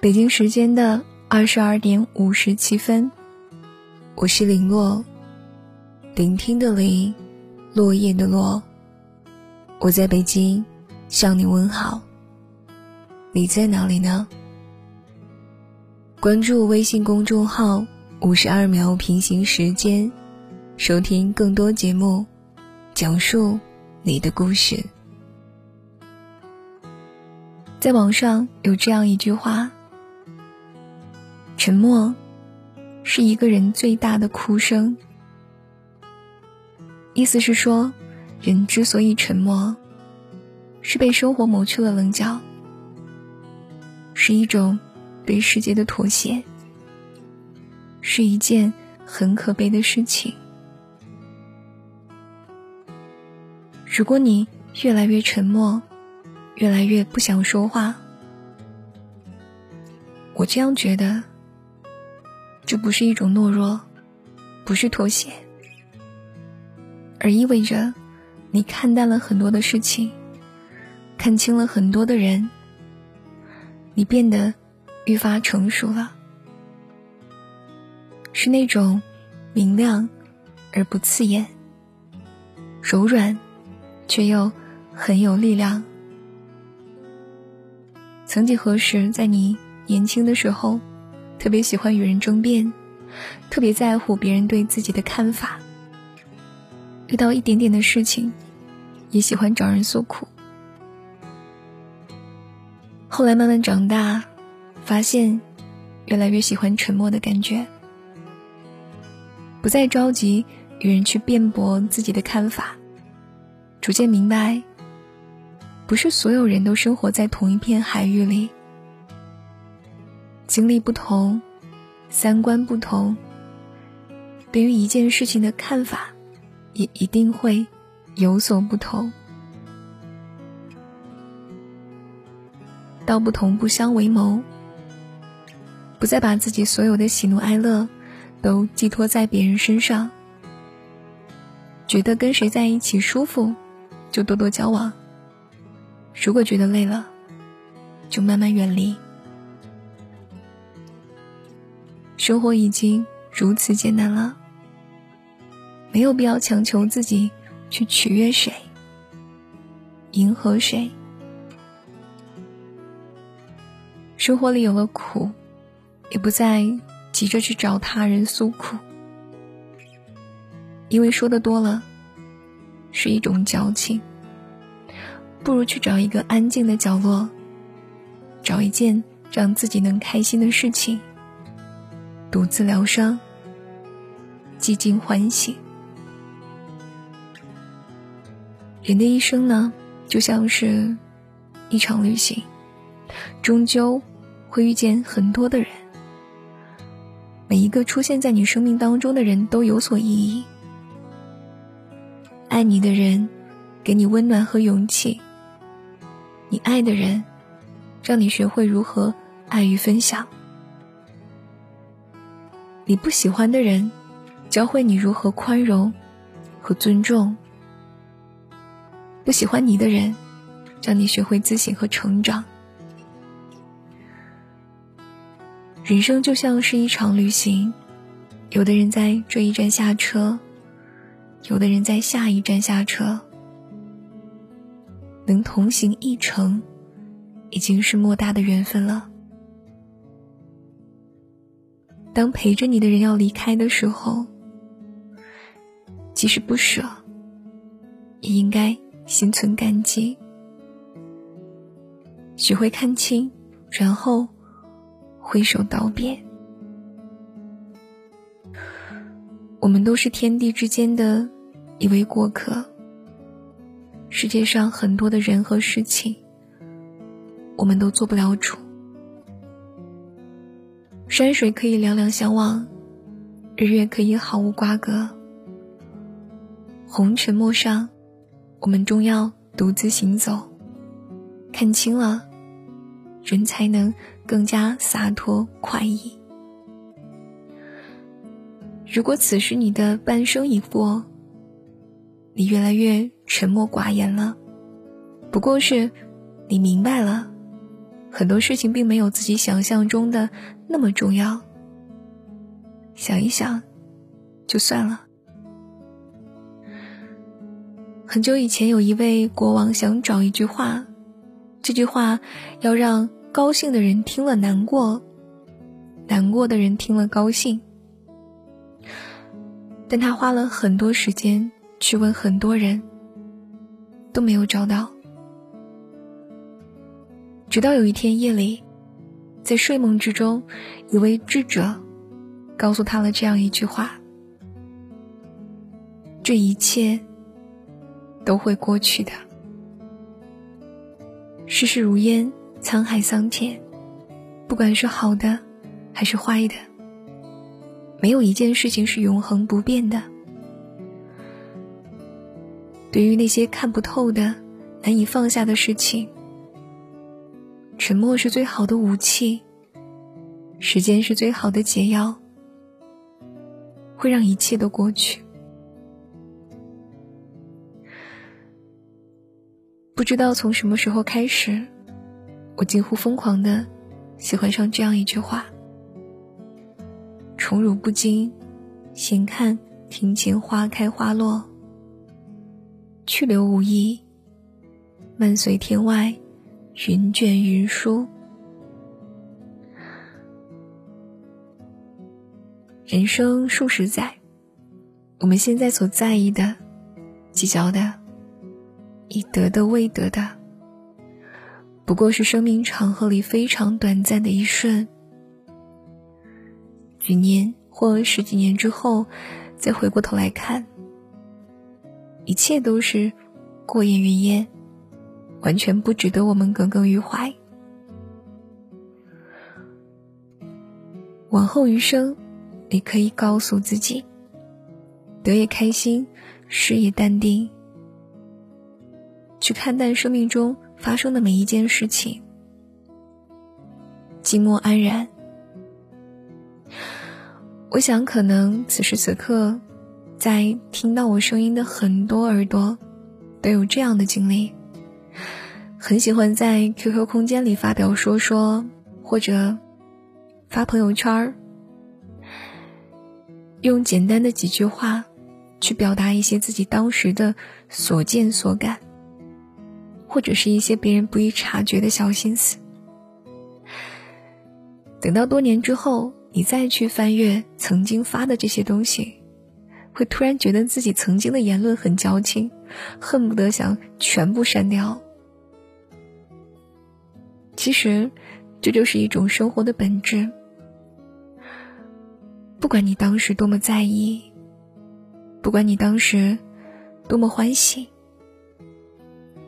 北京时间的二十二点五十七分，我是林落，聆听的林，落叶的落。我在北京向你问好，你在哪里呢？关注微信公众号“五十二秒平行时间”，收听更多节目，讲述你的故事。在网上有这样一句话。沉默，是一个人最大的哭声。意思是说，人之所以沉默，是被生活磨去了棱角，是一种对世界的妥协，是一件很可悲的事情。如果你越来越沉默，越来越不想说话，我这样觉得。这不是一种懦弱，不是妥协，而意味着你看淡了很多的事情，看清了很多的人，你变得愈发成熟了，是那种明亮而不刺眼，柔软却又很有力量。曾几何时，在你年轻的时候。特别喜欢与人争辩，特别在乎别人对自己的看法。遇到一点点的事情，也喜欢找人诉苦。后来慢慢长大，发现越来越喜欢沉默的感觉，不再着急与人去辩驳自己的看法。逐渐明白，不是所有人都生活在同一片海域里。经历不同，三观不同，对于一件事情的看法，也一定会有所不同。道不同不相为谋，不再把自己所有的喜怒哀乐都寄托在别人身上。觉得跟谁在一起舒服，就多多交往；如果觉得累了，就慢慢远离。生活已经如此艰难了，没有必要强求自己去取悦谁、迎合谁。生活里有了苦，也不再急着去找他人诉苦，因为说的多了是一种矫情。不如去找一个安静的角落，找一件让自己能开心的事情。独自疗伤，寂静欢喜。人的一生呢，就像是一场旅行，终究会遇见很多的人。每一个出现在你生命当中的人都有所意义。爱你的人，给你温暖和勇气；你爱的人，让你学会如何爱与分享。你不喜欢的人，教会你如何宽容和尊重；不喜欢你的人，让你学会自省和成长。人生就像是一场旅行，有的人在这一站下车，有的人在下一站下车。能同行一程，已经是莫大的缘分了。当陪着你的人要离开的时候，即使不舍，也应该心存感激，学会看清，然后挥手道别。我们都是天地之间的一位过客，世界上很多的人和事情，我们都做不了主。山水可以两两相望，日月可以毫无瓜葛。红尘陌上，我们终要独自行走。看清了，人才能更加洒脱快意。如果此时你的半生已过，你越来越沉默寡言了，不过是你明白了，很多事情并没有自己想象中的那么重要。想一想，就算了。很久以前，有一位国王想找一句话，这句话要让高兴的人听了难过，难过的人听了高兴。但他花了很多时间去问很多人，都没有找到。直到有一天夜里，在睡梦之中，一位智者告诉他了这样一句话：“这一切都会过去的。世事如烟，沧海桑田，不管是好的还是坏的，没有一件事情是永恒不变的。对于那些看不透的、难以放下的事情。”沉默是最好的武器，时间是最好的解药，会让一切都过去。不知道从什么时候开始，我几乎疯狂的喜欢上这样一句话：“宠辱不惊，闲看庭前花开花落；去留无意，漫随天外。”云卷云舒，人生数十载，我们现在所在意的、计较的、已得的、未得的，不过是生命长河里非常短暂的一瞬。几年或十几年之后，再回过头来看，一切都是过眼云烟。完全不值得我们耿耿于怀。往后余生，你可以告诉自己：得也开心，失也淡定，去看淡生命中发生的每一件事情，寂寞安然。我想，可能此时此刻，在听到我声音的很多耳朵，都有这样的经历。很喜欢在 QQ 空间里发表说说，或者发朋友圈儿，用简单的几句话去表达一些自己当时的所见所感，或者是一些别人不易察觉的小心思。等到多年之后，你再去翻阅曾经发的这些东西，会突然觉得自己曾经的言论很矫情，恨不得想全部删掉。其实，这就是一种生活的本质。不管你当时多么在意，不管你当时多么欢喜，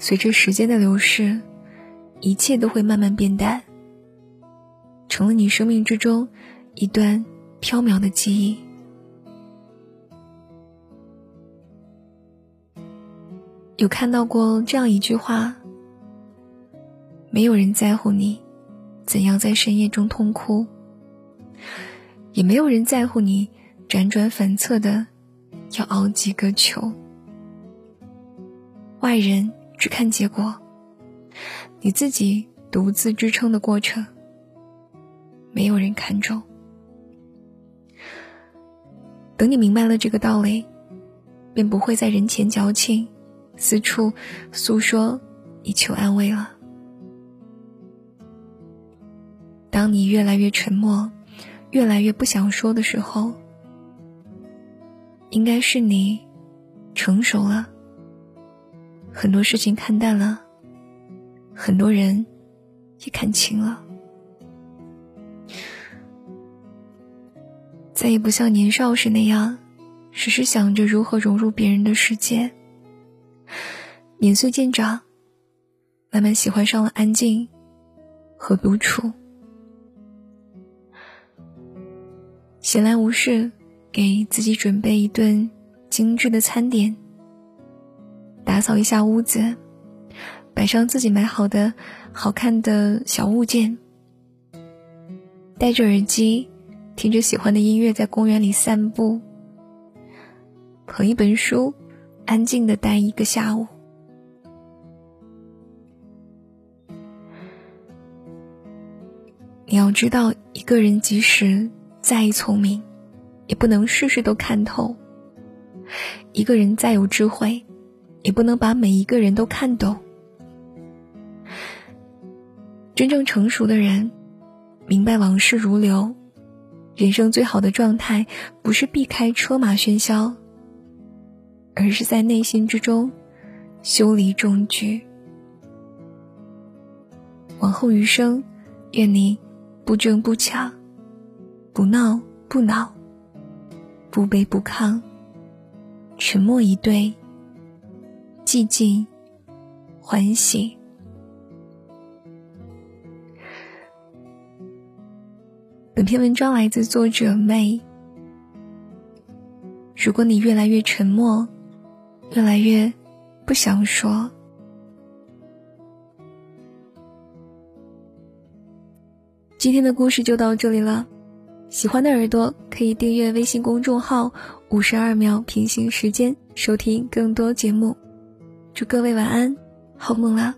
随着时间的流逝，一切都会慢慢变淡，成了你生命之中一段飘渺的记忆。有看到过这样一句话。没有人在乎你怎样在深夜中痛哭，也没有人在乎你辗转反侧的要熬几个秋。外人只看结果，你自己独自支撑的过程，没有人看重。等你明白了这个道理，便不会在人前矫情，四处诉说以求安慰了。当你越来越沉默，越来越不想说的时候，应该是你成熟了，很多事情看淡了，很多人也看清了，再也不像年少时那样，时时想着如何融入别人的世界。年岁渐长，慢慢喜欢上了安静和独处。闲来无事，给自己准备一顿精致的餐点，打扫一下屋子，摆上自己买好的好看的小物件，戴着耳机，听着喜欢的音乐，在公园里散步，捧一本书，安静的待一个下午。你要知道，一个人即使再聪明，也不能事事都看透；一个人再有智慧，也不能把每一个人都看懂。真正成熟的人，明白往事如流，人生最好的状态不是避开车马喧嚣，而是在内心之中修篱种菊。往后余生，愿你不争不抢，不闹不恼，不卑不亢，沉默以对，寂静欢喜。本篇文章来自作者妹。如果你越来越沉默，越来越不想说，今天的故事就到这里了。喜欢的耳朵可以订阅微信公众号“五十二秒平行时间”，收听更多节目。祝各位晚安，好梦啦！